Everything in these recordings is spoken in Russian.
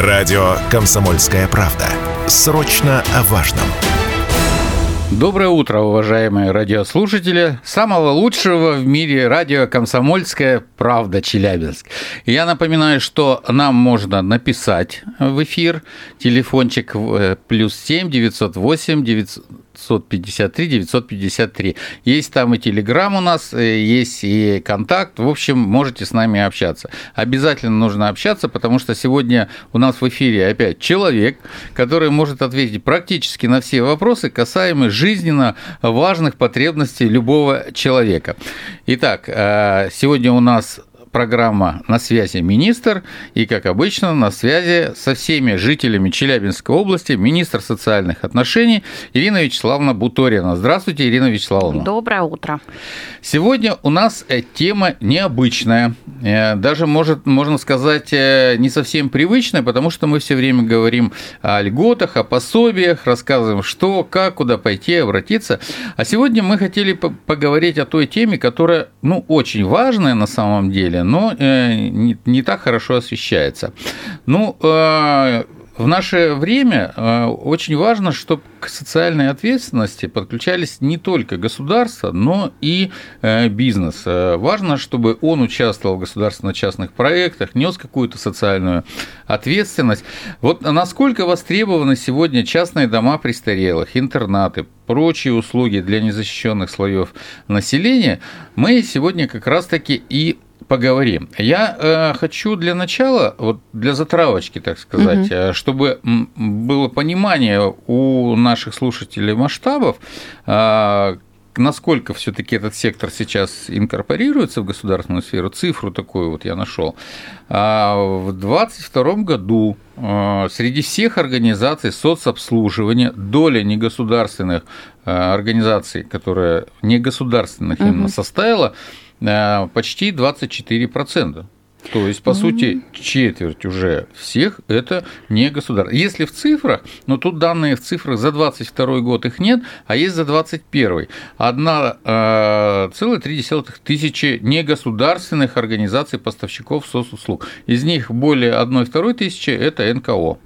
Радио «Комсомольская правда». Срочно о важном. Доброе утро, уважаемые радиослушатели. Самого лучшего в мире радио «Комсомольская правда» Челябинск. Я напоминаю, что нам можно написать в эфир. Телефончик э, плюс 7 908 900 953 953. Есть там и телеграм у нас, э, есть и контакт. В общем, можете с нами общаться. Обязательно нужно общаться, потому что сегодня у нас в эфире опять человек, который может ответить практически на все вопросы, касаемые жизненно важных потребностей любого человека. Итак, э, сегодня у нас программа «На связи министр». И, как обычно, на связи со всеми жителями Челябинской области министр социальных отношений Ирина Вячеславовна Буторина. Здравствуйте, Ирина Вячеславовна. Доброе утро. Сегодня у нас э, тема необычная, э, даже, может, можно сказать, э, не совсем привычная, потому что мы все время говорим о льготах, о пособиях, рассказываем, что, как, куда пойти, обратиться. А сегодня мы хотели поговорить о той теме, которая, ну, очень важная на самом деле, но э, не, не так хорошо освещается. Ну, э, в наше время э, очень важно, чтобы к социальной ответственности подключались не только государство, но и бизнес. Важно, чтобы он участвовал в государственно-частных проектах, нес какую-то социальную ответственность. Вот насколько востребованы сегодня частные дома престарелых, интернаты, прочие услуги для незащищенных слоев населения, мы сегодня как раз-таки и поговорим. Я э, хочу для начала, вот для затравочки, так сказать, угу. чтобы было понимание у наших слушателей масштабов, э, насколько все-таки этот сектор сейчас инкорпорируется в государственную сферу, цифру такую вот я нашел. А в 2022 году э, среди всех организаций соцобслуживания доля негосударственных организаций, которые негосударственных угу. именно составила Э, почти 24%. То есть, по mm-hmm. сути, четверть уже всех это не государство. Если в цифрах, но тут данные в цифрах за 22 год их нет, а есть за 21. Одна э, целых три десятых тысячи негосударственных организаций поставщиков соцуслуг. Из них более одной второй тысячи это НКО.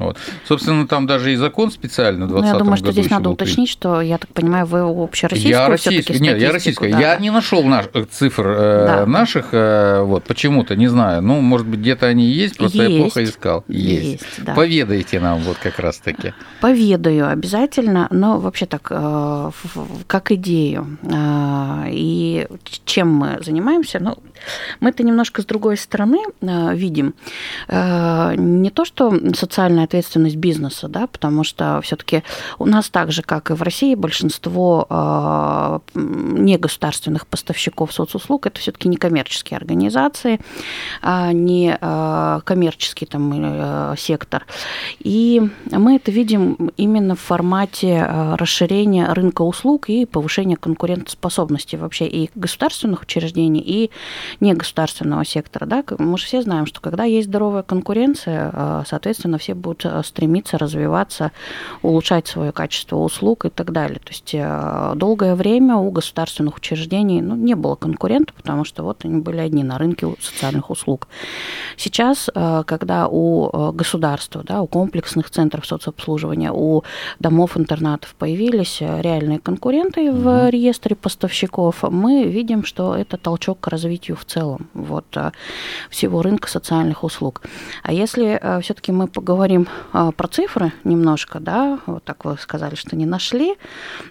Вот. Собственно, там даже и закон специально в 2020 ну, Я думаю, что здесь надо уточнить, что, я так понимаю, вы общероссийскую я российскую, Нет, я российскую. Да. Я не нашел наш, э, цифр э, да. наших, э, вот, почему-то, не знаю. Ну, может быть, где-то они есть, просто есть. я плохо искал. Есть. есть да. Поведайте нам вот как раз-таки. Поведаю обязательно, но вообще так, как идею. И чем мы занимаемся? Ну, мы это немножко с другой стороны видим. Не то, что социальная ответственность бизнеса, да, потому что все-таки у нас так же, как и в России, большинство э, негосударственных поставщиков соцуслуг это все-таки не коммерческие организации, а не э, коммерческий там э, сектор. И мы это видим именно в формате расширения рынка услуг и повышения конкурентоспособности вообще и государственных учреждений, и негосударственного сектора. Да? Мы же все знаем, что когда есть здоровая конкуренция, соответственно, все будут будут э, стремиться развиваться, улучшать свое качество услуг и так далее. То есть э, долгое время у государственных учреждений ну, не было конкурентов, потому что вот они были одни на рынке социальных услуг. Сейчас, э, когда у государства, да, у комплексных центров соцобслуживания, у домов-интернатов появились реальные конкуренты в реестре поставщиков, мы видим, что это толчок к развитию в целом вот, всего рынка социальных услуг. А если все-таки мы поговорим поговорим а, про цифры немножко, да, вот так вы сказали, что не нашли,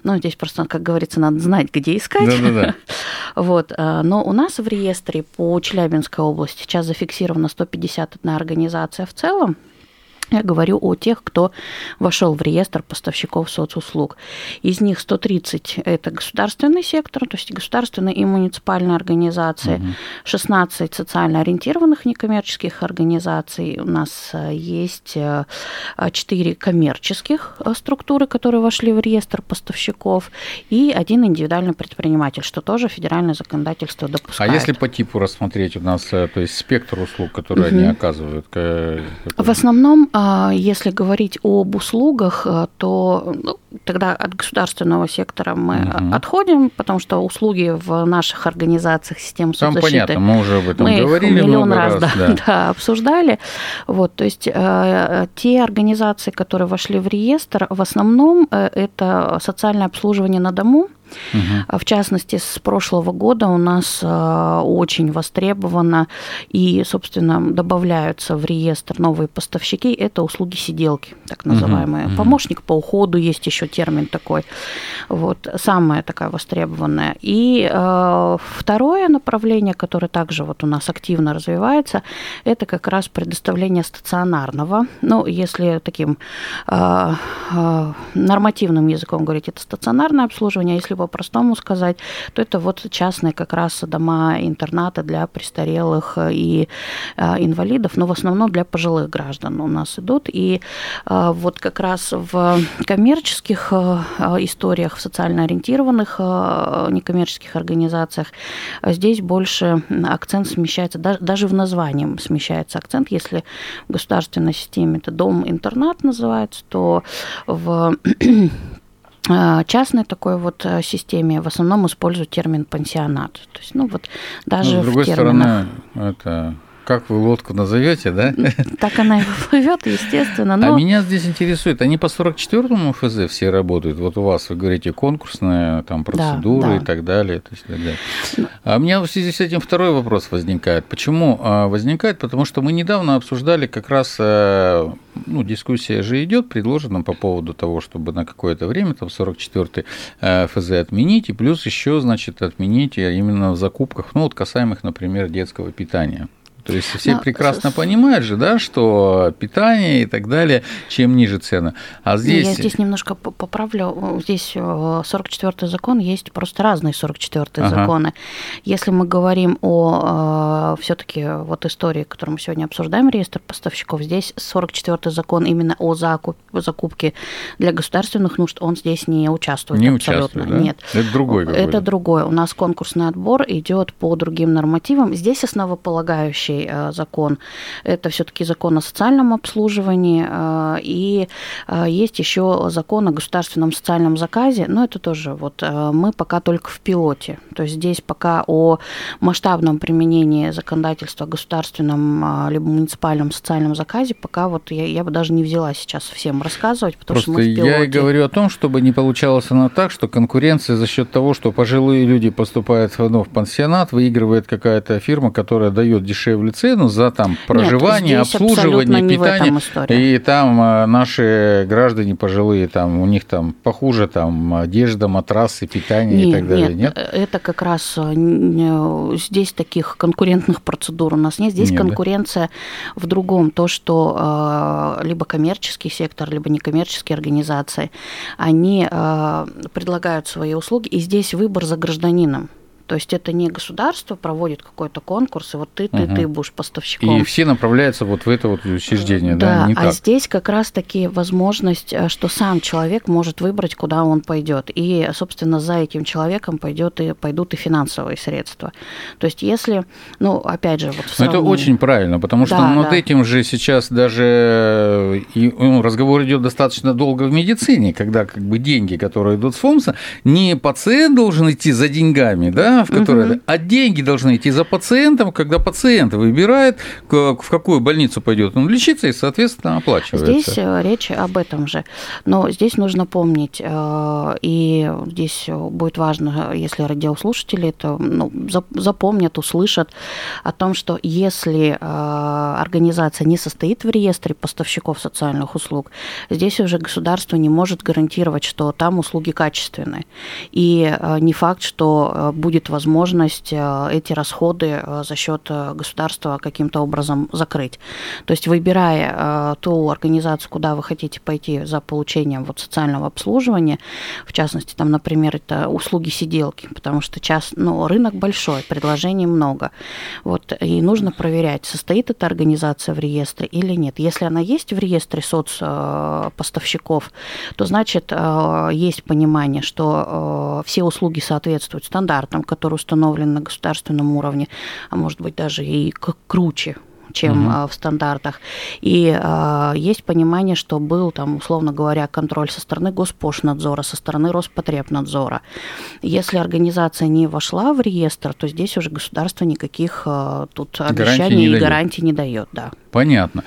но здесь просто, как говорится, надо знать, где искать. Да-да-да. Вот, а, но у нас в реестре по Челябинской области сейчас зафиксировано 151 организация в целом, я говорю о тех, кто вошел в реестр поставщиков соцуслуг. Из них 130 – это государственный сектор, то есть государственные и муниципальные организации, угу. 16 социально ориентированных некоммерческих организаций. У нас э, есть 4 э, коммерческих э, структуры, которые вошли в реестр поставщиков, и один индивидуальный предприниматель, что тоже федеральное законодательство допускает. А если по типу рассмотреть у нас, то есть спектр услуг, которые угу. они оказывают? В основном если говорить об услугах, э, то ну, тогда от государственного сектора мы угу. отходим, потому что услуги в наших организациях соцзащиты... Там понятно, мы уже об этом мы говорили их миллион раз, раз да, да. Да, обсуждали. Вот, то есть э, те организации, которые вошли в реестр, в основном э, это социальное обслуживание на дому, Угу. В частности, с прошлого года у нас э, очень востребовано и, собственно, добавляются в реестр новые поставщики. Это услуги сиделки, так называемые. Угу. Помощник по уходу есть еще термин такой. Вот самая такая востребованная. И э, второе направление, которое также вот у нас активно развивается, это как раз предоставление стационарного. Ну, если таким э, нормативным языком говорить, это стационарное обслуживание. Если по-простому сказать, то это вот частные как раз дома-интернаты для престарелых и а, инвалидов, но в основном для пожилых граждан у нас идут. И а, вот как раз в коммерческих а, историях, в социально ориентированных некоммерческих организациях здесь больше акцент смещается, даже в названии смещается акцент. Если в государственной системе это дом-интернат называется, то в частной такой вот э, системе в основном используют термин пансионат. То есть, ну вот даже ну, с другой в терминах... стороны, это как вы лодку назовете, да? Так она и плывет, естественно. А но... А меня здесь интересует, они по 44-му ФЗ все работают? Вот у вас, вы говорите, конкурсная там, процедура да, да. и так далее. То есть, так далее. А у меня в связи с этим второй вопрос возникает. Почему а, возникает? Потому что мы недавно обсуждали как раз, э, ну, дискуссия же идет, предложена по поводу того, чтобы на какое-то время там 44-й э, ФЗ отменить, и плюс еще, значит, отменить именно в закупках, ну, вот касаемых, например, детского питания. То есть все Но... прекрасно понимают же, да, что питание и так далее, чем ниже цены. А здесь... Я здесь немножко поправлю. Здесь 44-й закон, есть просто разные 44-е ага. законы. Если мы говорим о э, все таки вот истории, которую мы сегодня обсуждаем, реестр поставщиков, здесь 44-й закон именно о закуп, закупке для государственных нужд, он здесь не участвует не абсолютно. Участвует, да? Нет. Это другой Это другое. У нас конкурсный отбор идет по другим нормативам. Здесь основополагающий Э, закон. Это все-таки закон о социальном обслуживании, э, и э, есть еще закон о государственном социальном заказе, но это тоже вот мы пока только в пилоте. То есть здесь пока о масштабном применении законодательства о государственном либо муниципальном социальном заказе пока вот я, я бы даже не взяла сейчас всем рассказывать, потому Просто что мы в пилоте. я и говорю о том, чтобы не получалось она так, что конкуренция за счет того, что пожилые люди поступают ну, в пансионат, выигрывает какая-то фирма, которая дает дешевле дешевле цену за там проживание, Нет, обслуживание, питание. И там э, наши граждане пожилые, там у них там похуже там одежда, матрасы, питание нет, и так далее. Нет, нет, это как раз э, здесь таких конкурентных процедур у нас нет. Здесь нет, конкуренция да? в другом. То, что э, либо коммерческий сектор, либо некоммерческие организации, они предлагают свои услуги, и здесь выбор за гражданином. То есть это не государство проводит какой-то конкурс, и вот ты, ты, угу. ты будешь поставщиком. И все направляются вот в это вот учреждение, да? Да, не а так. здесь как раз-таки возможность, э, что сам человек может выбрать, куда он пойдет. И, собственно, за этим человеком пойдет и пойдут и финансовые средства. То есть если, ну, опять же, вот в сравнении... Это очень правильно, потому что да, над да. этим же сейчас даже и, ну, разговор идет достаточно долго в медицине, когда как бы деньги, которые идут с ФОМСа, не пациент должен идти за деньгами, да, в которой, угу. а деньги должны идти за пациентом, когда пациент выбирает, в какую больницу пойдет он лечиться и, соответственно, оплачивается. Здесь э, речь об этом же. Но здесь нужно помнить, э, и здесь будет важно, если радиослушатели это ну, запомнят, услышат о том, что если э, организация не состоит в реестре поставщиков социальных услуг, здесь уже государство не может гарантировать, что там услуги качественные. И не факт, что будет возможность э, эти расходы э, за счет э, государства каким-то образом закрыть. То есть выбирая ту организацию, куда вы хотите пойти за получением вот социального обслуживания, в частности, там, например, это услуги сиделки, потому что час, ну, рынок большой, предложений много. Вот, и нужно проверять, состоит эта организация в реестре или нет. Если она есть в реестре соцпоставщиков, то значит есть понимание, что все услуги соответствуют стандартам, который установлен на государственном уровне, а может быть даже и круче чем угу. в стандартах. И э, есть понимание, что был там, условно говоря, контроль со стороны Госпошнадзора, со стороны Роспотребнадзора. Если организация не вошла в реестр, то здесь уже государство никаких э, тут обещаний и гарантий не дает. Да. Понятно.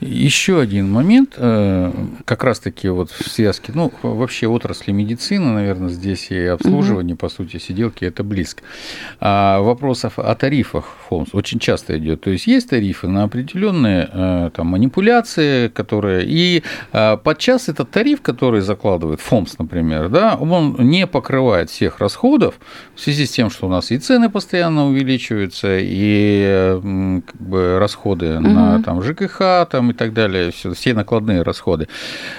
Еще один момент, э, как раз-таки вот в связке, ну, вообще отрасли медицины, наверное, здесь и обслуживание, угу. по сути, сиделки, это близко. А вопросов о тарифах ФОМС очень часто идет. То есть есть тарифы на определенные э, там, манипуляции, которые... И э, подчас этот тариф, который закладывает ФОМС, например, да, он не покрывает всех расходов в связи с тем, что у нас и цены постоянно увеличиваются, и как бы, расходы угу. на там, ЖКХ там, и так далее, все, все накладные расходы.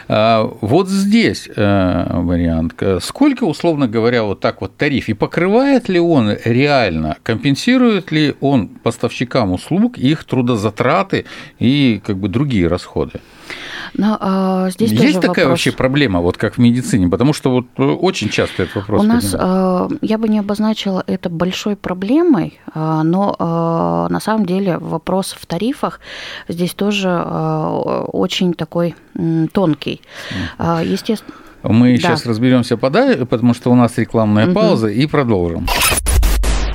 А, вот здесь э, вариант. Сколько, условно говоря, вот так вот тариф, и покрывает ли он реально, компенсирует ли он поставщикам услуг их трудозатраты и как бы другие расходы? Но а, здесь есть такая вопрос. вообще проблема, вот как в медицине, потому что вот э, очень часто этот вопрос. У нас а, я бы не обозначила это большой проблемой, а, но а, на самом деле вопрос в тарифах здесь тоже а, очень такой тонкий. А, естественно. Мы да. сейчас разберемся подальше, потому что у нас рекламная угу. пауза, и продолжим.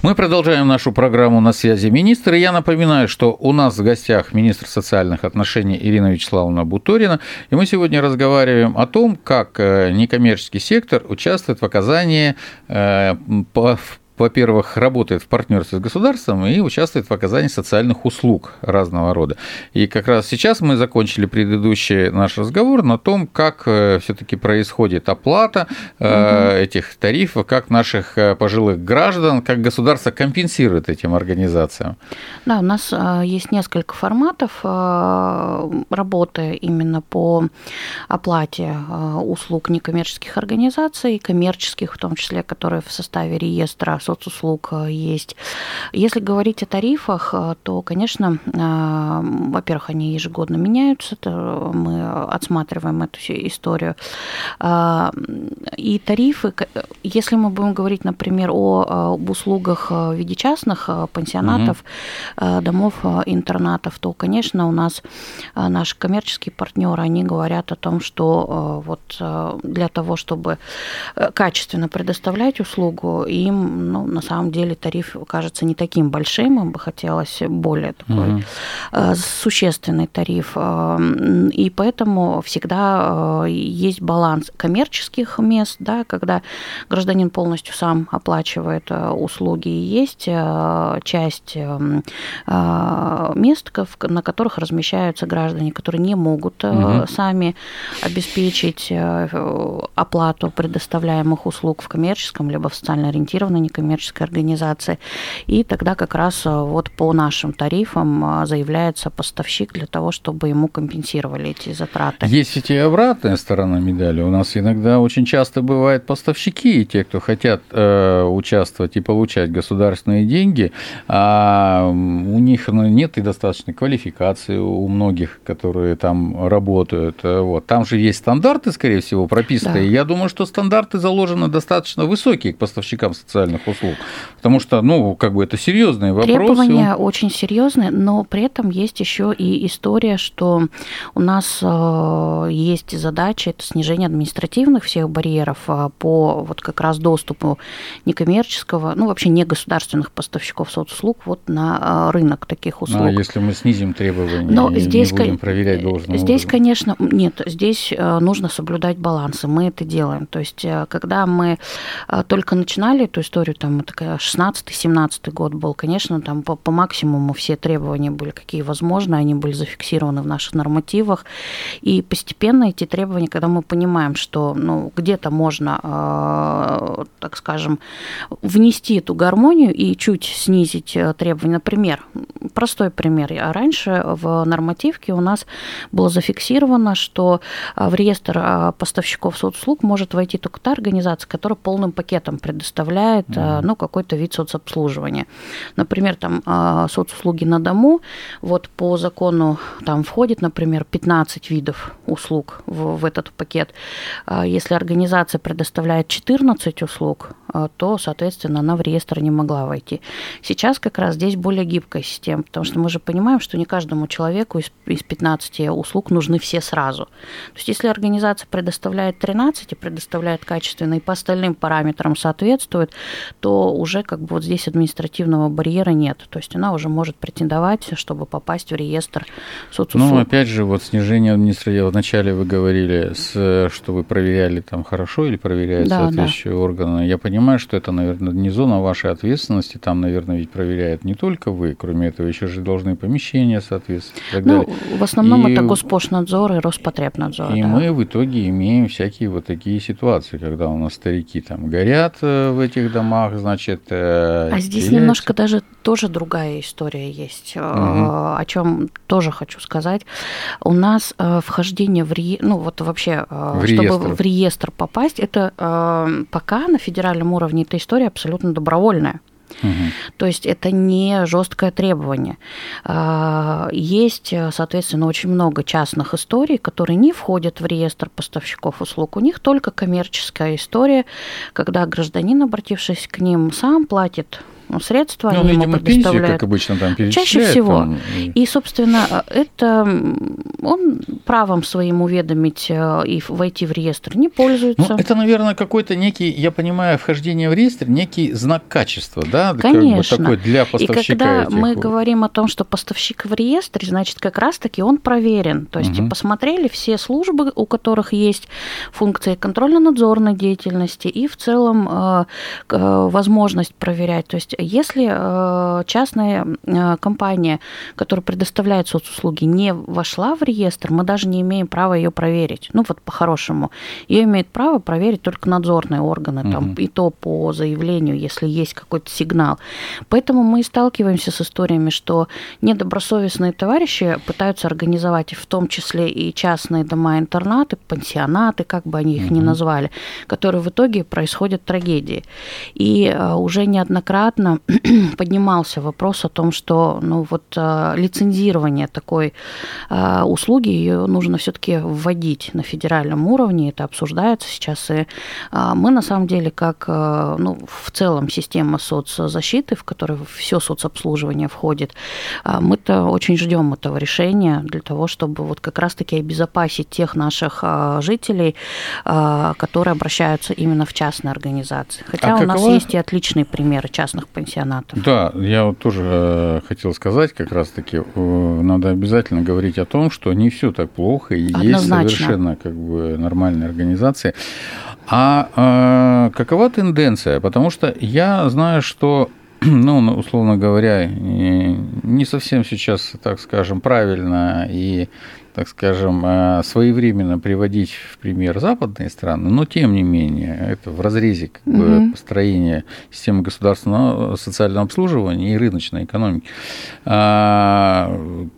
Мы продолжаем нашу программу «На связи министр». Я напоминаю, что у нас в гостях министр социальных отношений Ирина Вячеславовна Буторина. И мы сегодня разговариваем о том, как э, некоммерческий сектор участвует в оказании э, во-первых, работает в партнерстве с государством и участвует в оказании социальных услуг разного рода. И как раз сейчас мы закончили предыдущий наш разговор на том, как э, все-таки происходит оплата угу. этих тарифов, как наших э, пожилых граждан, как государство компенсирует этим организациям. Да, у нас есть несколько форматов работы именно по оплате услуг некоммерческих организаций, коммерческих в том числе, которые в составе реестра соцуслуг э, есть. Если говорить о тарифах, э, то, конечно, э, во-первых, они ежегодно меняются, мы отсматриваем эту историю. И тарифы, если мы будем говорить, например, о, об услугах в виде частных пансионатов, угу. домов, интернатов, то, конечно, у нас наши коммерческие партнеры, они говорят о том, что вот для того, чтобы качественно предоставлять услугу, им ну, на самом деле тариф кажется не таким большим, им бы хотелось более такой угу. существенный тариф. Э, и поэтому всегда э, есть баланс коммерческих мест, да, когда гражданин полностью сам оплачивает услуги, и есть часть мест, на которых размещаются граждане, которые не могут угу. сами обеспечить оплату предоставляемых услуг в коммерческом либо в социально ориентированной некоммерческом некоммерческой организации. И тогда как раз э, вот по нашим тарифам э, заявляется поставщик для того, чтобы ему компенсировали эти затраты. Есть ведь и обратная сторона медали. У нас иногда очень часто бывают поставщики, те, кто хотят э, участвовать и получать государственные деньги, а у них ну, нет и достаточной квалификации у многих, которые там работают. Э, вот. Там же есть стандарты, скорее всего, прописаны. Да. я думаю, что стандарты заложены достаточно высокие к поставщикам социальных услуг услуг? Потому что, ну, как бы это серьезные вопросы. Требования очень серьезные, но при этом есть еще и история, что у нас э, есть задача это снижение административных всех барьеров э, по вот как раз доступу некоммерческого, ну, вообще не государственных поставщиков соцуслуг вот на э, рынок таких услуг. Ну, а если мы снизим требования, но и здесь, не будем проверять должным Здесь, образом? конечно, нет, здесь нужно соблюдать балансы, мы это делаем. То есть, когда мы только начинали эту историю, там, там 16-17 год был, конечно, там по, по максимуму все требования были какие возможны, они были зафиксированы в наших нормативах, и постепенно эти требования, когда мы понимаем, что ну, где-то можно, э, так скажем, внести эту гармонию и чуть снизить э, требования, например, простой пример, а раньше в нормативке у нас было зафиксировано, что э, в реестр поставщиков соцуслуг может войти только та организация, которая полным пакетом предоставляет mm ну, какой-то вид соцобслуживания. Например, там а, соцуслуги на дому, вот по закону там входит, например, 15 видов услуг в, в этот пакет. А, если организация предоставляет 14 услуг, а, то, соответственно, она в реестр не могла войти. Сейчас как раз здесь более гибкая система? Потому что мы же понимаем, что не каждому человеку из, из 15 услуг нужны все сразу. То есть если организация предоставляет 13 и предоставляет качественно и по остальным параметрам соответствует, то уже как бы вот здесь административного барьера нет. То есть она уже может претендовать, чтобы попасть в реестр соцуслуг. Ну, опять же, вот снижение административного. Вначале вы говорили, что вы проверяли там хорошо или проверяют да, соответствующие да. органы. Я понимаю, что это, наверное, не зона вашей ответственности. Там, наверное, ведь проверяют не только вы. Кроме этого, еще же должны помещения соответствовать. Ну, в основном и... это Госпошнадзор и Роспотребнадзор. И да. мы в итоге имеем всякие вот такие ситуации, когда у нас старики там горят э, в этих домах, значит. Э, а здесь теряются. немножко даже тоже другая история есть, угу. о чем тоже хочу сказать. У нас вхождение в ре... ну вот вообще, в чтобы реестр. в реестр попасть, это пока на федеральном уровне эта история абсолютно добровольная. Угу. То есть это не жесткое требование. Есть, соответственно, очень много частных историй, которые не входят в реестр поставщиков услуг. У них только коммерческая история, когда гражданин, обратившись к ним, сам платит средства, ну, они видимо, ему предоставляют. Пенсии, как обычно, там Чаще всего. Там... И, собственно, это он правом своим уведомить э, и войти в реестр не пользуется. Ну, это, наверное, какой-то некий, я понимаю, вхождение в реестр, некий знак качества, да? Конечно. Как бы такой для поставщика. И когда этих... мы говорим о том, что поставщик в реестре, значит, как раз-таки он проверен. То есть угу. посмотрели все службы, у которых есть функции контрольно-надзорной деятельности и в целом э, возможность проверять. То есть если э, частная э, компания, которая предоставляет соцуслуги, не вошла в реестр, мы даже не имеем права ее проверить. Ну вот по-хорошему. Ее имеет право проверить только надзорные органы, угу. там, и то по заявлению, если есть какой-то сигнал. Поэтому мы сталкиваемся с историями, что недобросовестные товарищи пытаются организовать в том числе и частные дома-интернаты, пансионаты, как бы они их угу. ни назвали, которые в итоге происходят трагедии. И э, уже неоднократно действительно поднимался вопрос о том, что ну, вот, а, лицензирование такой а, услуги ее нужно все-таки вводить на федеральном уровне. Это обсуждается сейчас. И а, мы на самом деле, как ну, в целом система соцзащиты, в которой все соцобслуживание входит, мы-то очень ждем этого решения для того, чтобы вот как раз-таки обезопасить тех наших жителей, которые обращаются именно в частные организации. Хотя а у какова... нас есть и отличные примеры частных пансионатов. Да, я вот тоже э, хотел сказать, как раз-таки э, надо обязательно говорить о том, что не все так плохо, и Однозначно. есть совершенно как бы нормальные организации. А, а какова тенденция? Потому что я знаю, что ну, условно говоря, не совсем сейчас, так скажем, правильно и так скажем, э, своевременно приводить в пример западные страны, но тем не менее это в разрезе как угу. бы, построения системы государственного социального обслуживания и рыночной экономики. А,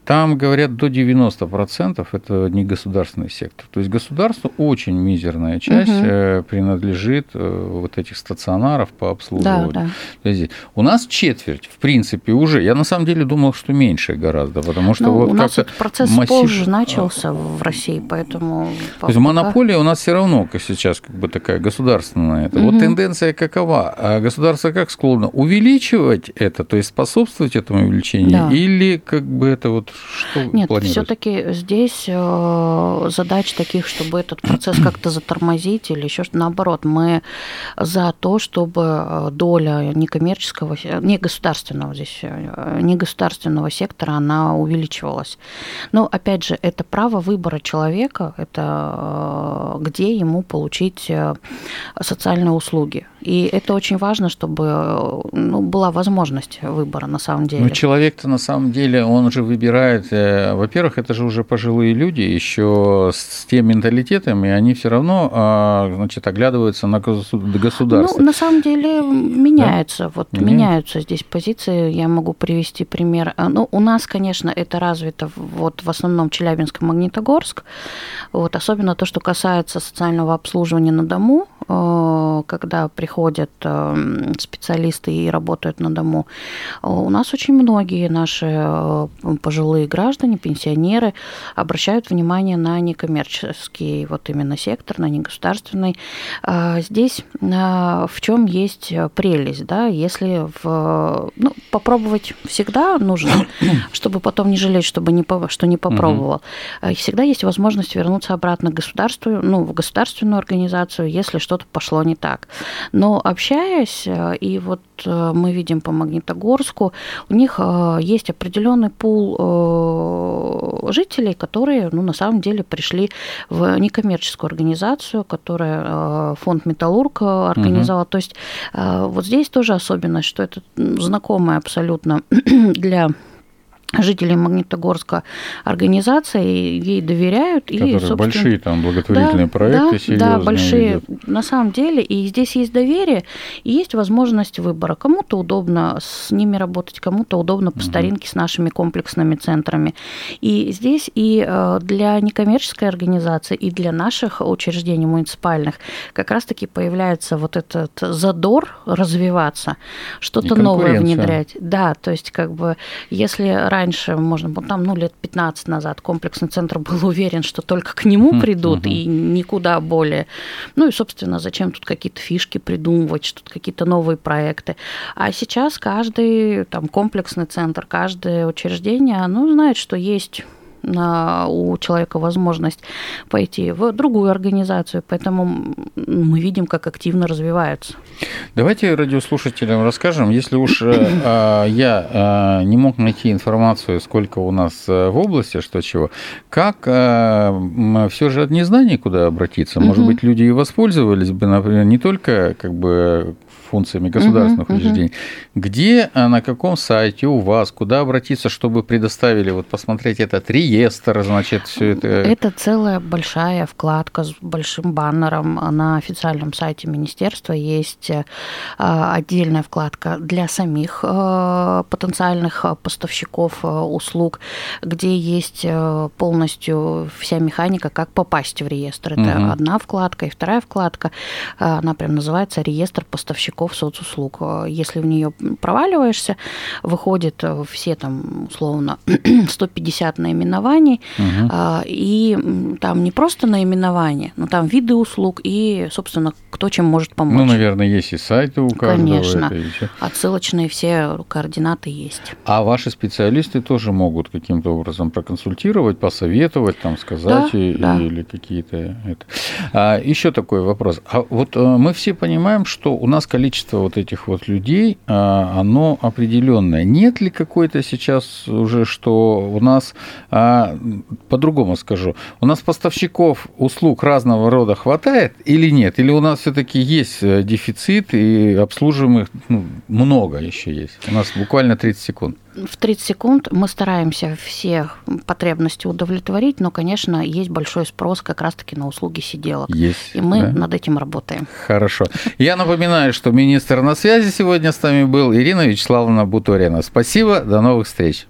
там говорят до 90% это не государственный сектор. То есть государству очень мизерная часть угу. принадлежит э, вот этих стационаров по обслуживанию. Да, да. есть у нас четверть, в принципе, уже. Я на самом деле думал, что меньше гораздо, потому что ну, вот у нас этот процесс массив... позже начался в России, поэтому... То есть монополия у нас все равно сейчас как бы такая государственная. Это. Угу. Вот тенденция какова? А государство как склонно? Увеличивать это, то есть способствовать этому увеличению? Да. Или как бы это вот что Нет, все таки здесь э, задач таких, чтобы этот процесс как-то затормозить или еще что-то. Наоборот, мы за то, чтобы э, доля некоммерческого, не государственного здесь, э, не государственного сектора, она увеличивалась. Но, опять же, это право выбора человека, это где ему получить социальные услуги. И это очень важно, чтобы ну, была возможность выбора на самом деле. Ну, человек-то на самом деле, он же выбирает, э, во-первых, это же уже пожилые люди, еще с тем менталитетом, и они все равно, а, значит, оглядываются на государство. Ну, на самом деле меняется, да? вот меняется. меняются здесь позиции. Я могу привести пример. А, ну, у нас, конечно, это развито вот в основном Челябинск и Магнитогорск, вот, особенно то, что касается социального обслуживания на дому, э, когда приходят э, специалисты и работают на дому, у нас очень многие наши пожилые граждане, пенсионеры обращают внимание на некоммерческий вот именно сектор, на негосударственный. А здесь в чем есть прелесть, да, если в, ну, попробовать всегда нужно, чтобы потом не жалеть, чтобы не, что не попробовал. Угу. Всегда есть возможность вернуться обратно к государству, ну, в государственную организацию, если что-то пошло не так. Но общаясь, э, и вот э, мы видим по Магнитогорску, у них э, есть определенный пул жителей, которые, ну, на самом деле пришли в некоммерческую организацию, которая фонд Металлург организовал. Угу. То есть вот здесь тоже особенность, что это знакомая абсолютно для жителей Магнитогорска организация, ей доверяют. Которые и, собственно, большие там благотворительные да, проекты, да, да, большие, ведут. на самом деле, и здесь есть доверие, и есть возможность выбора. Кому-то удобно с ними работать, кому-то удобно по угу. старинке с нашими комплексными центрами. И здесь и э, для некоммерческой организации, и для наших учреждений муниципальных как раз-таки появляется вот этот задор развиваться, что-то новое внедрять. Да, то есть как бы если раньше раньше, можно было там, ну, лет 15 назад комплексный центр был уверен, что только к нему придут и никуда более. Ну и, собственно, зачем тут какие-то фишки придумывать, что тут какие-то новые проекты. А сейчас каждый там комплексный центр, каждое учреждение, оно знает, что есть у человека возможность пойти в другую организацию, поэтому мы видим, как активно развиваются. Давайте радиослушателям расскажем, если уж э, а, я а, не мог найти информацию, сколько у нас э, в области, что чего, как э, все же от незнания куда обратиться? Может быть, люди и воспользовались бы, например, не только как бы функциями государственных uh-huh, учреждений. Uh-huh. Где, а на каком сайте у вас, куда обратиться, чтобы предоставили, вот посмотреть этот реестр, значит, все это? Это целая большая вкладка с большим баннером на официальном сайте министерства. Есть э, отдельная вкладка для самих э, потенциальных поставщиков услуг, где есть полностью вся механика, как попасть в реестр. Это uh-huh. одна вкладка. И вторая вкладка, она прям называется «Реестр поставщиков поставщиков соцуслуг. Если в нее проваливаешься, выходит э, все там условно 150 наименований, угу. и там не просто наименование, но там виды услуг и, собственно, кто чем может помочь. Ну, наверное, есть и сайты у каждого. Конечно, это отсылочные все координаты есть. А ваши специалисты тоже могут каким-то образом проконсультировать, посоветовать, там, сказать да, и, да. или какие-то... Это. А, еще такой вопрос. А вот э, мы все понимаем, что у нас количество количество вот этих вот людей, а, оно определенное. Нет ли какой-то сейчас уже, что у нас, а, по-другому скажу, у нас поставщиков услуг разного рода хватает или нет? Или у нас все-таки есть э, дефицит и обслуживаемых ну, много еще есть? У нас буквально 30 секунд в 30 секунд мы стараемся все потребности удовлетворить, но, конечно, есть большой спрос как раз-таки на услуги сиделок. Есть. И мы да? над этим работаем. Хорошо. Я напоминаю, что министр на связи сегодня с нами был Ирина Вячеславовна Буторина. Спасибо, до новых встреч.